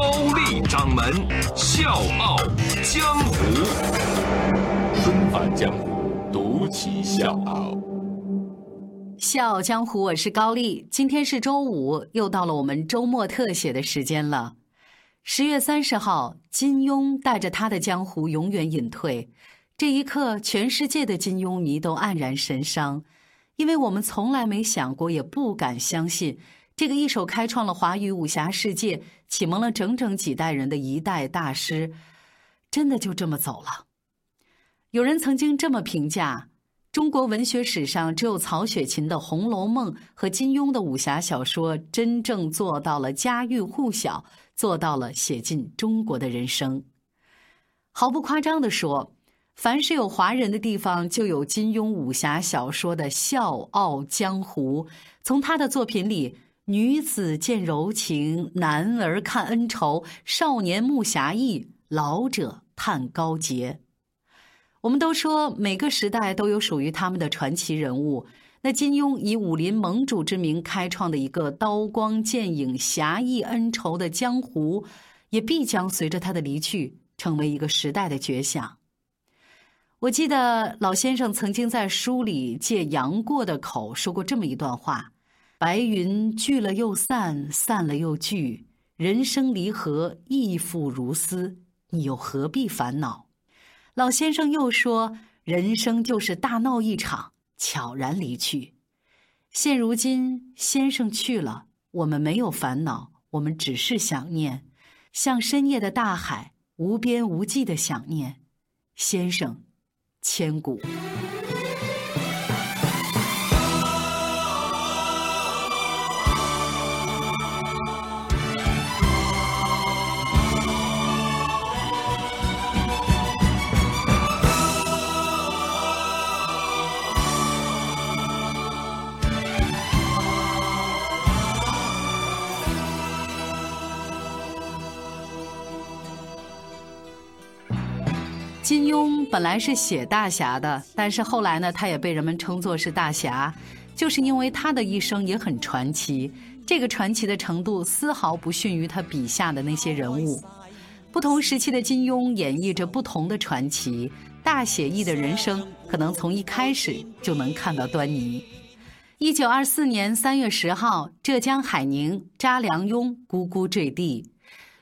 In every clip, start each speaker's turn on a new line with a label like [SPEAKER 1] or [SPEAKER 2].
[SPEAKER 1] 高丽掌门笑傲江湖，
[SPEAKER 2] 重返江湖，独骑笑傲。
[SPEAKER 3] 笑傲江湖，我是高丽。今天是周五，又到了我们周末特写的时间了。十月三十号，金庸带着他的江湖永远隐退。这一刻，全世界的金庸迷都黯然神伤。因为我们从来没想过，也不敢相信，这个一手开创了华语武侠世界、启蒙了整整几代人的一代大师，真的就这么走了。有人曾经这么评价：中国文学史上，只有曹雪芹的《红楼梦》和金庸的武侠小说，真正做到了家喻户晓，做到了写进中国的人生。毫不夸张地说。凡是有华人的地方，就有金庸武侠小说的笑傲江湖。从他的作品里，女子见柔情，男儿看恩仇，少年慕侠义，老者叹高洁。我们都说每个时代都有属于他们的传奇人物。那金庸以武林盟主之名开创的一个刀光剑影、侠义恩仇的江湖，也必将随着他的离去，成为一个时代的绝响。我记得老先生曾经在书里借杨过的口说过这么一段话：“白云聚了又散，散了又聚，人生离合亦复如斯，你又何必烦恼？”老先生又说：“人生就是大闹一场，悄然离去。”现如今先生去了，我们没有烦恼，我们只是想念，像深夜的大海，无边无际的想念，先生。千古。本来是写大侠的，但是后来呢，他也被人们称作是大侠，就是因为他的一生也很传奇。这个传奇的程度丝毫不逊于他笔下的那些人物。不同时期的金庸演绎着不同的传奇，大写意的人生可能从一开始就能看到端倪。一九二四年三月十号，浙江海宁，查良镛咕咕坠地。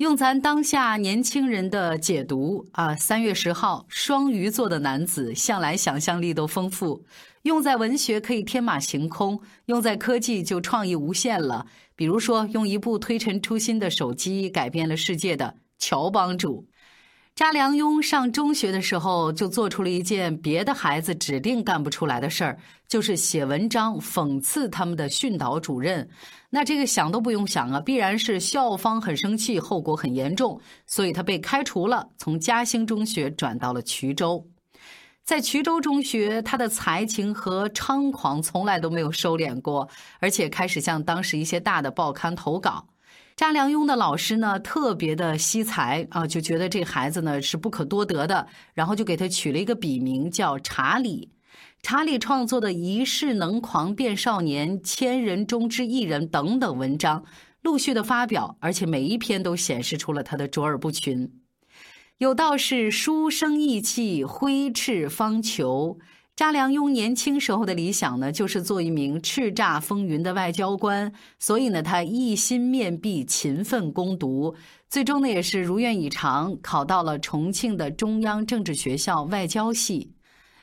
[SPEAKER 3] 用咱当下年轻人的解读啊，三月十号，双鱼座的男子向来想象力都丰富，用在文学可以天马行空，用在科技就创意无限了。比如说，用一部推陈出新的手机改变了世界的乔帮主。查良镛上中学的时候就做出了一件别的孩子指定干不出来的事儿，就是写文章讽刺他们的训导主任。那这个想都不用想啊，必然是校方很生气，后果很严重，所以他被开除了，从嘉兴中学转到了衢州。在衢州中学，他的才情和猖狂从来都没有收敛过，而且开始向当时一些大的报刊投稿。查良镛的老师呢，特别的惜才啊，就觉得这孩子呢是不可多得的，然后就给他取了一个笔名叫查理。查理创作的《一世能狂变少年》《千人中之一人》等等文章陆续的发表，而且每一篇都显示出了他的卓尔不群。有道是书生意气，挥斥方遒。查良镛年轻时候的理想呢，就是做一名叱咤风云的外交官，所以呢，他一心面壁，勤奋攻读，最终呢，也是如愿以偿，考到了重庆的中央政治学校外交系。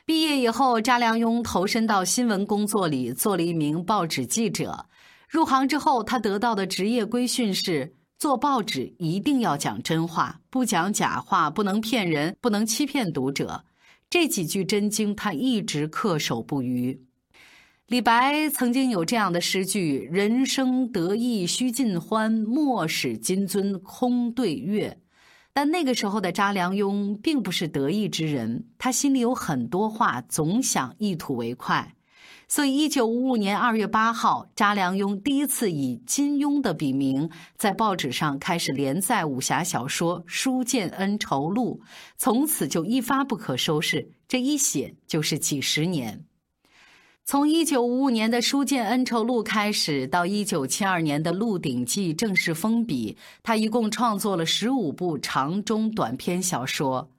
[SPEAKER 3] 毕业以后，查良镛投身到新闻工作里，做了一名报纸记者。入行之后，他得到的职业规训是：做报纸一定要讲真话，不讲假话，不能骗人，不能欺骗读者。这几句真经，他一直恪守不渝。李白曾经有这样的诗句：“人生得意须尽欢，莫使金樽空对月。”但那个时候的查良镛并不是得意之人，他心里有很多话，总想一吐为快。所以，一九五五年二月八号，查良镛第一次以金庸的笔名在报纸上开始连载武侠小说《书剑恩仇录》，从此就一发不可收拾，这一写就是几十年。从一九五五年的《书剑恩仇录》开始，到一九七二年的《鹿鼎记》正式封笔，他一共创作了十五部长中短篇小说。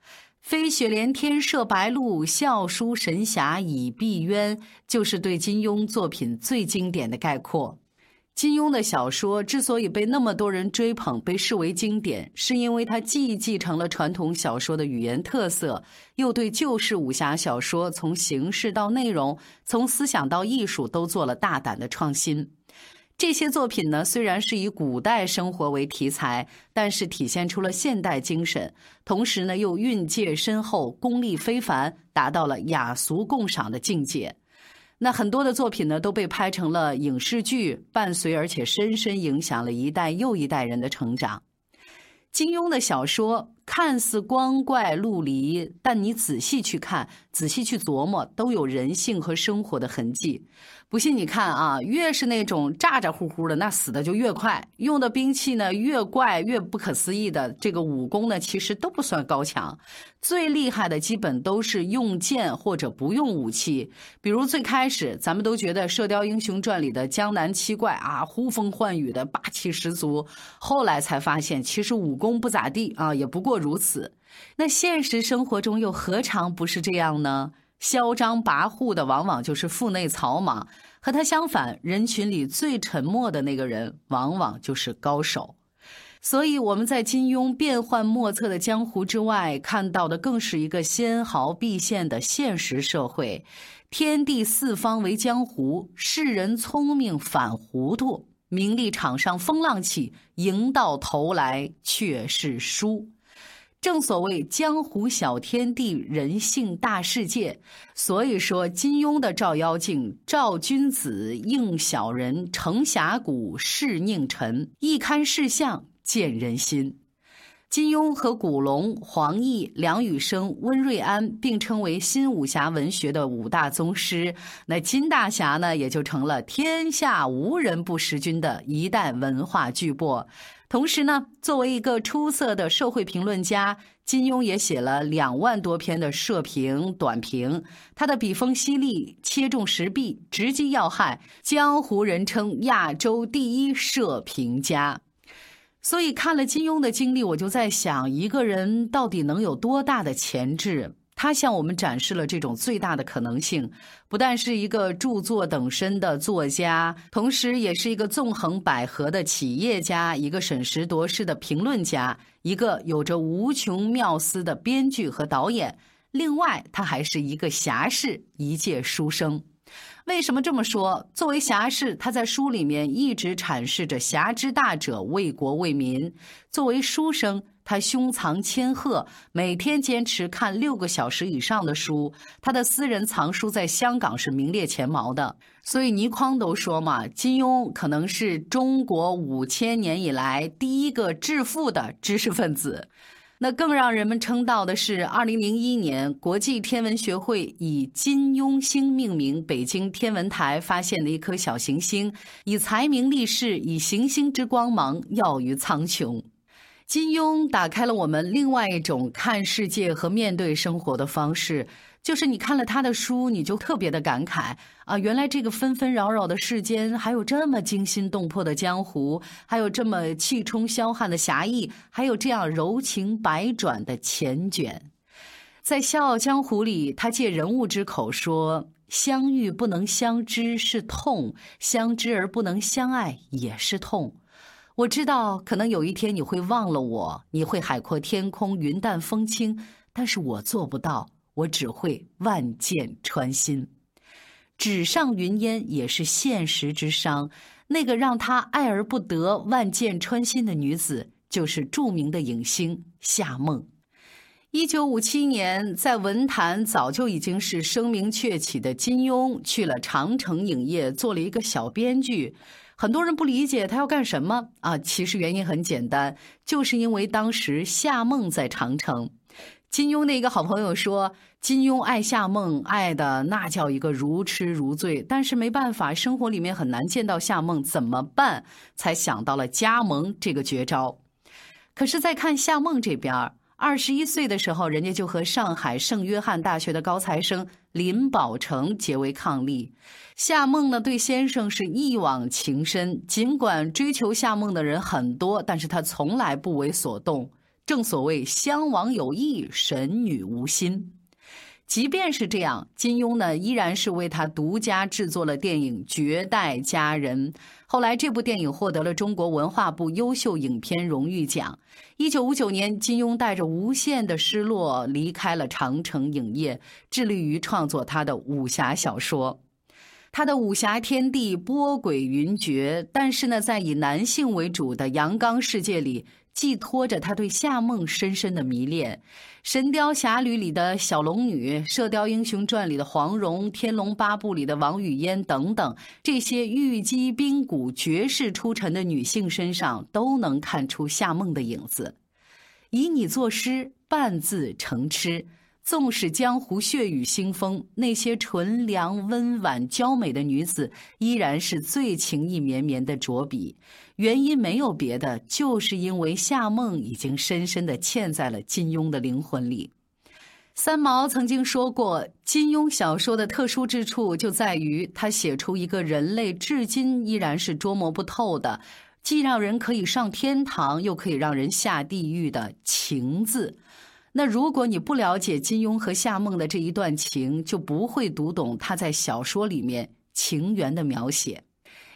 [SPEAKER 3] 飞雪连天射白鹿，笑书神侠倚碧鸳，就是对金庸作品最经典的概括。金庸的小说之所以被那么多人追捧，被视为经典，是因为他既继承了传统小说的语言特色，又对旧式武侠小说从形式到内容、从思想到艺术都做了大胆的创新。这些作品呢，虽然是以古代生活为题材，但是体现出了现代精神，同时呢又蕴藉深厚，功力非凡，达到了雅俗共赏的境界。那很多的作品呢都被拍成了影视剧，伴随而且深深影响了一代又一代人的成长。金庸的小说看似光怪陆离，但你仔细去看，仔细去琢磨，都有人性和生活的痕迹。不信你看啊，越是那种咋咋呼呼的，那死的就越快；用的兵器呢越怪越不可思议的，这个武功呢其实都不算高强。最厉害的基本都是用剑或者不用武器。比如最开始咱们都觉得《射雕英雄传》里的江南七怪啊，呼风唤雨的霸气十足，后来才发现其实武功不咋地啊，也不过如此。那现实生活中又何尝不是这样呢？嚣张跋扈的往往就是腹内草莽，和他相反，人群里最沉默的那个人往往就是高手。所以我们在金庸变幻莫测的江湖之外，看到的更是一个纤毫毕现的现实社会。天地四方为江湖，世人聪明反糊涂，名利场上风浪起，赢到头来却是输。正所谓江湖小天地，人性大世界。所以说，金庸的照妖镜，照君子，应小人，成侠骨，示佞臣，一堪世相，见人心。金庸和古龙、黄易、梁羽生、温瑞安并称为新武侠文学的五大宗师，那金大侠呢，也就成了天下无人不识君的一代文化巨擘。同时呢，作为一个出色的社会评论家，金庸也写了两万多篇的社评、短评。他的笔锋犀利，切中时弊，直击要害，江湖人称亚洲第一社评家。所以看了金庸的经历，我就在想，一个人到底能有多大的潜质？他向我们展示了这种最大的可能性，不但是一个著作等身的作家，同时也是一个纵横捭阖的企业家，一个审时度势的评论家，一个有着无穷妙思的编剧和导演。另外，他还是一个侠士，一介书生。为什么这么说？作为侠士，他在书里面一直阐释着侠之大者，为国为民；作为书生，他胸藏千鹤，每天坚持看六个小时以上的书。他的私人藏书在香港是名列前茅的。所以倪匡都说嘛，金庸可能是中国五千年以来第一个致富的知识分子。那更让人们称道的是，二零零一年国际天文学会以金庸星命名北京天文台发现的一颗小行星，以才名立世，以行星之光芒耀于苍穹。金庸打开了我们另外一种看世界和面对生活的方式。就是你看了他的书，你就特别的感慨啊！原来这个纷纷扰扰的世间，还有这么惊心动魄的江湖，还有这么气冲霄汉的侠义，还有这样柔情百转的缱绻。在《笑傲江湖》里，他借人物之口说：“相遇不能相知是痛，相知而不能相爱也是痛。我知道，可能有一天你会忘了我，你会海阔天空，云淡风轻，但是我做不到。”我只会万箭穿心，纸上云烟也是现实之伤。那个让他爱而不得、万箭穿心的女子，就是著名的影星夏梦。一九五七年，在文坛早就已经是声名鹊起的金庸，去了长城影业做了一个小编剧。很多人不理解他要干什么啊？其实原因很简单，就是因为当时夏梦在长城。金庸的一个好朋友说，金庸爱夏梦，爱的那叫一个如痴如醉。但是没办法，生活里面很难见到夏梦，怎么办？才想到了加盟这个绝招。可是再看夏梦这边二十一岁的时候，人家就和上海圣约翰大学的高材生林宝成结为伉俪。夏梦呢，对先生是一往情深，尽管追求夏梦的人很多，但是他从来不为所动。正所谓襄王有意，神女无心。即便是这样，金庸呢依然是为他独家制作了电影《绝代佳人》。后来这部电影获得了中国文化部优秀影片荣誉奖。一九五九年，金庸带着无限的失落离开了长城影业，致力于创作他的武侠小说。他的武侠天地波诡云谲，但是呢，在以男性为主的阳刚世界里。寄托着他对夏梦深深的迷恋，《神雕侠侣》里的小龙女，《射雕英雄传》里的黄蓉，《天龙八部》里的王语嫣等等，这些玉肌冰骨、绝世出尘的女性身上，都能看出夏梦的影子。以你作诗，半字成痴。纵使江湖血雨腥风，那些纯良温婉娇美的女子，依然是最情意绵绵的着笔。原因没有别的，就是因为夏梦已经深深地嵌在了金庸的灵魂里。三毛曾经说过，金庸小说的特殊之处就在于他写出一个人类至今依然是捉摸不透的，既让人可以上天堂，又可以让人下地狱的情字。那如果你不了解金庸和夏梦的这一段情，就不会读懂他在小说里面情缘的描写。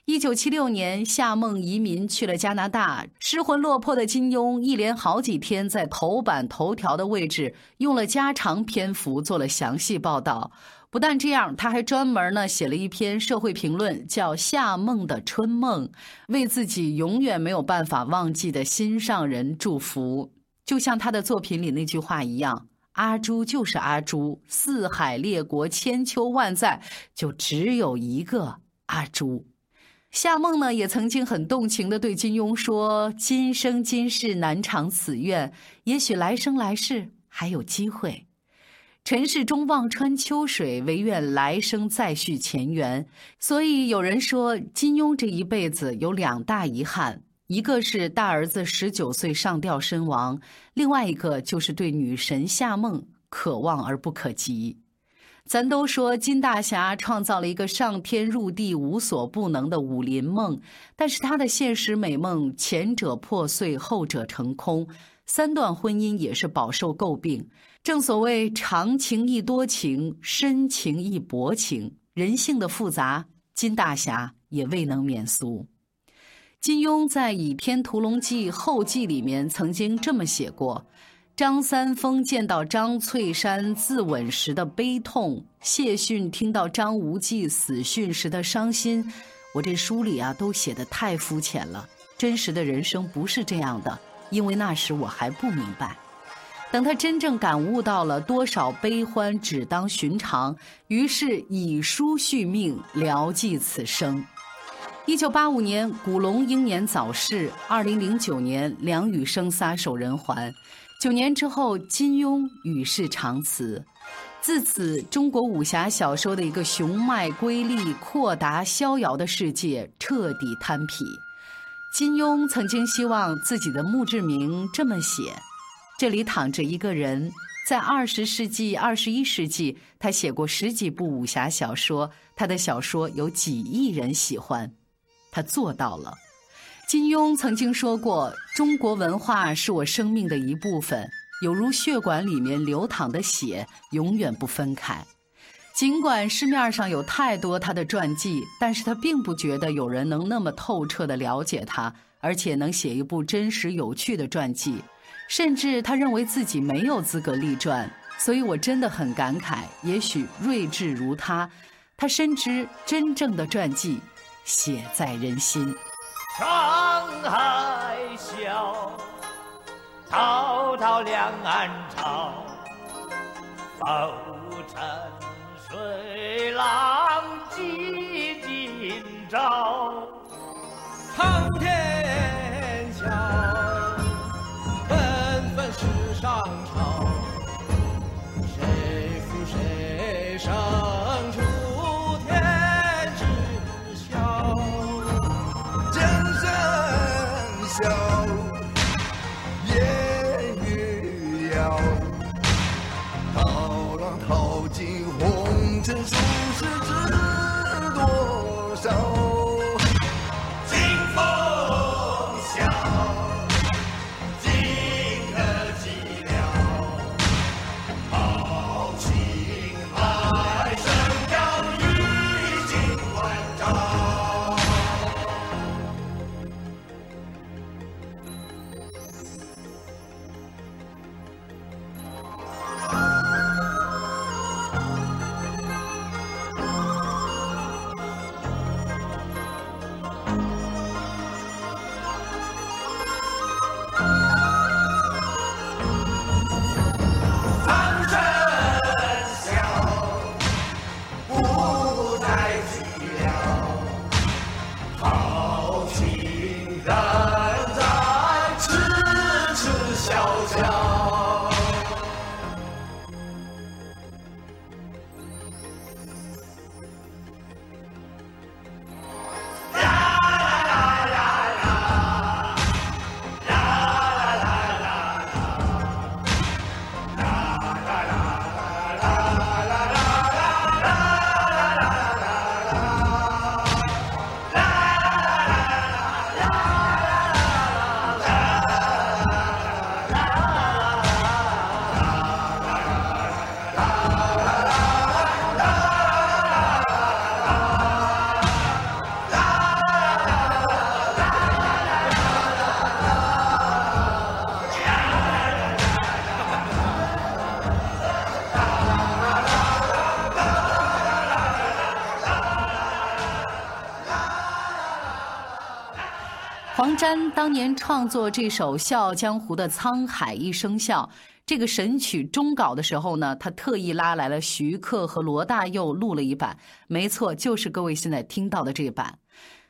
[SPEAKER 3] 一九七六年，夏梦移民去了加拿大，失魂落魄的金庸一连好几天在头版头条的位置用了加长篇幅做了详细报道。不但这样，他还专门呢写了一篇社会评论，叫《夏梦的春梦》，为自己永远没有办法忘记的心上人祝福。就像他的作品里那句话一样，阿朱就是阿朱，四海列国千秋万载，就只有一个阿朱。夏梦呢，也曾经很动情地对金庸说：“今生今世难偿此愿，也许来生来世还有机会。尘世中望穿秋水，唯愿来生再续前缘。”所以有人说，金庸这一辈子有两大遗憾。一个是大儿子十九岁上吊身亡，另外一个就是对女神夏梦可望而不可及。咱都说金大侠创造了一个上天入地无所不能的武林梦，但是他的现实美梦前者破碎，后者成空，三段婚姻也是饱受诟病。正所谓长情亦多情，深情亦薄情，人性的复杂，金大侠也未能免俗。金庸在《倚天屠龙记后记》里面曾经这么写过：张三丰见到张翠山自刎时的悲痛，谢逊听到张无忌死讯时的伤心。我这书里啊都写的太肤浅了，真实的人生不是这样的，因为那时我还不明白。等他真正感悟到了多少悲欢只当寻常，于是以书续命，聊寄此生。一九八五年，古龙英年早逝。二零零九年，梁羽生撒手人寰。九年之后，金庸与世长辞。自此，中国武侠小说的一个雄迈瑰丽、阔达逍遥的世界彻底摊皮。金庸曾经希望自己的墓志铭这么写：这里躺着一个人，在二十世纪、二十一世纪，他写过十几部武侠小说，他的小说有几亿人喜欢。他做到了。金庸曾经说过：“中国文化是我生命的一部分，有如血管里面流淌的血，永远不分开。”尽管市面上有太多他的传记，但是他并不觉得有人能那么透彻的了解他，而且能写一部真实有趣的传记。甚至他认为自己没有资格立传。所以我真的很感慨，也许睿智如他，他深知真正的传记。写在人心。
[SPEAKER 4] 沧海笑，滔滔两岸潮。浮沉水浪几今朝。
[SPEAKER 3] 黄沾当年创作这首《笑傲江湖》的《沧海一声笑》这个神曲终稿的时候呢，他特意拉来了徐克和罗大佑录了一版，没错，就是各位现在听到的这版，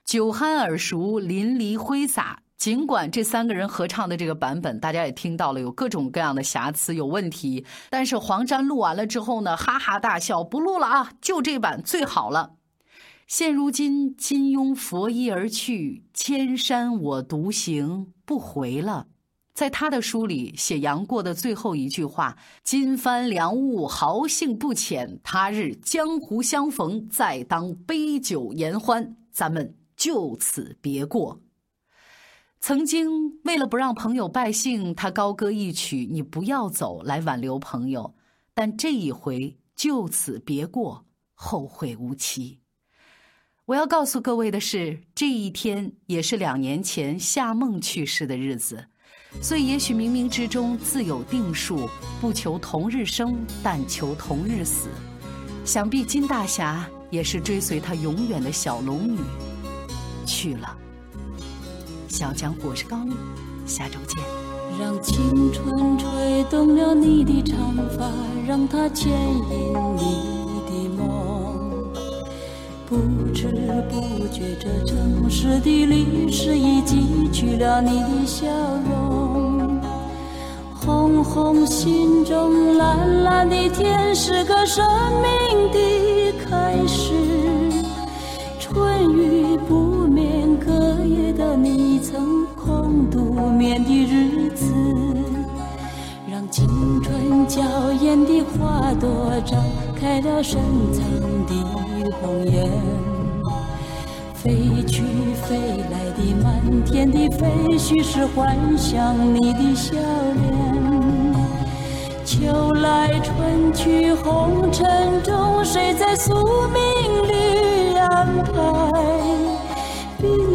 [SPEAKER 3] 酒酣耳熟，淋漓挥洒。尽管这三个人合唱的这个版本，大家也听到了有各种各样的瑕疵、有问题，但是黄沾录完了之后呢，哈哈大笑，不录了啊，就这版最好了。现如今金庸佛衣而去，千山我独行不回了。在他的书里写杨过的最后一句话：“今番良物，豪兴不浅，他日江湖相逢，再当杯酒言欢，咱们就此别过。”曾经为了不让朋友败兴，他高歌一曲“你不要走”来挽留朋友，但这一回就此别过，后会无期。我要告诉各位的是，这一天也是两年前夏梦去世的日子，所以也许冥冥之中自有定数，不求同日生，但求同日死。想必金大侠也是追随他永远的小龙女去了。小江，我是高丽，下周见。
[SPEAKER 5] 让青春吹动了你的长发，让它牵引你的梦。不知不觉，这城市的历史已记取了你的笑容。红红心中，蓝蓝的天，是个生命的开始。春雨不眠，隔夜的你曾空独眠的日子，青春娇艳的花朵绽开了深藏的红颜。飞去飞来的满天的飞絮，是幻想你的笑脸。秋来春去红尘中，谁在宿命里安排？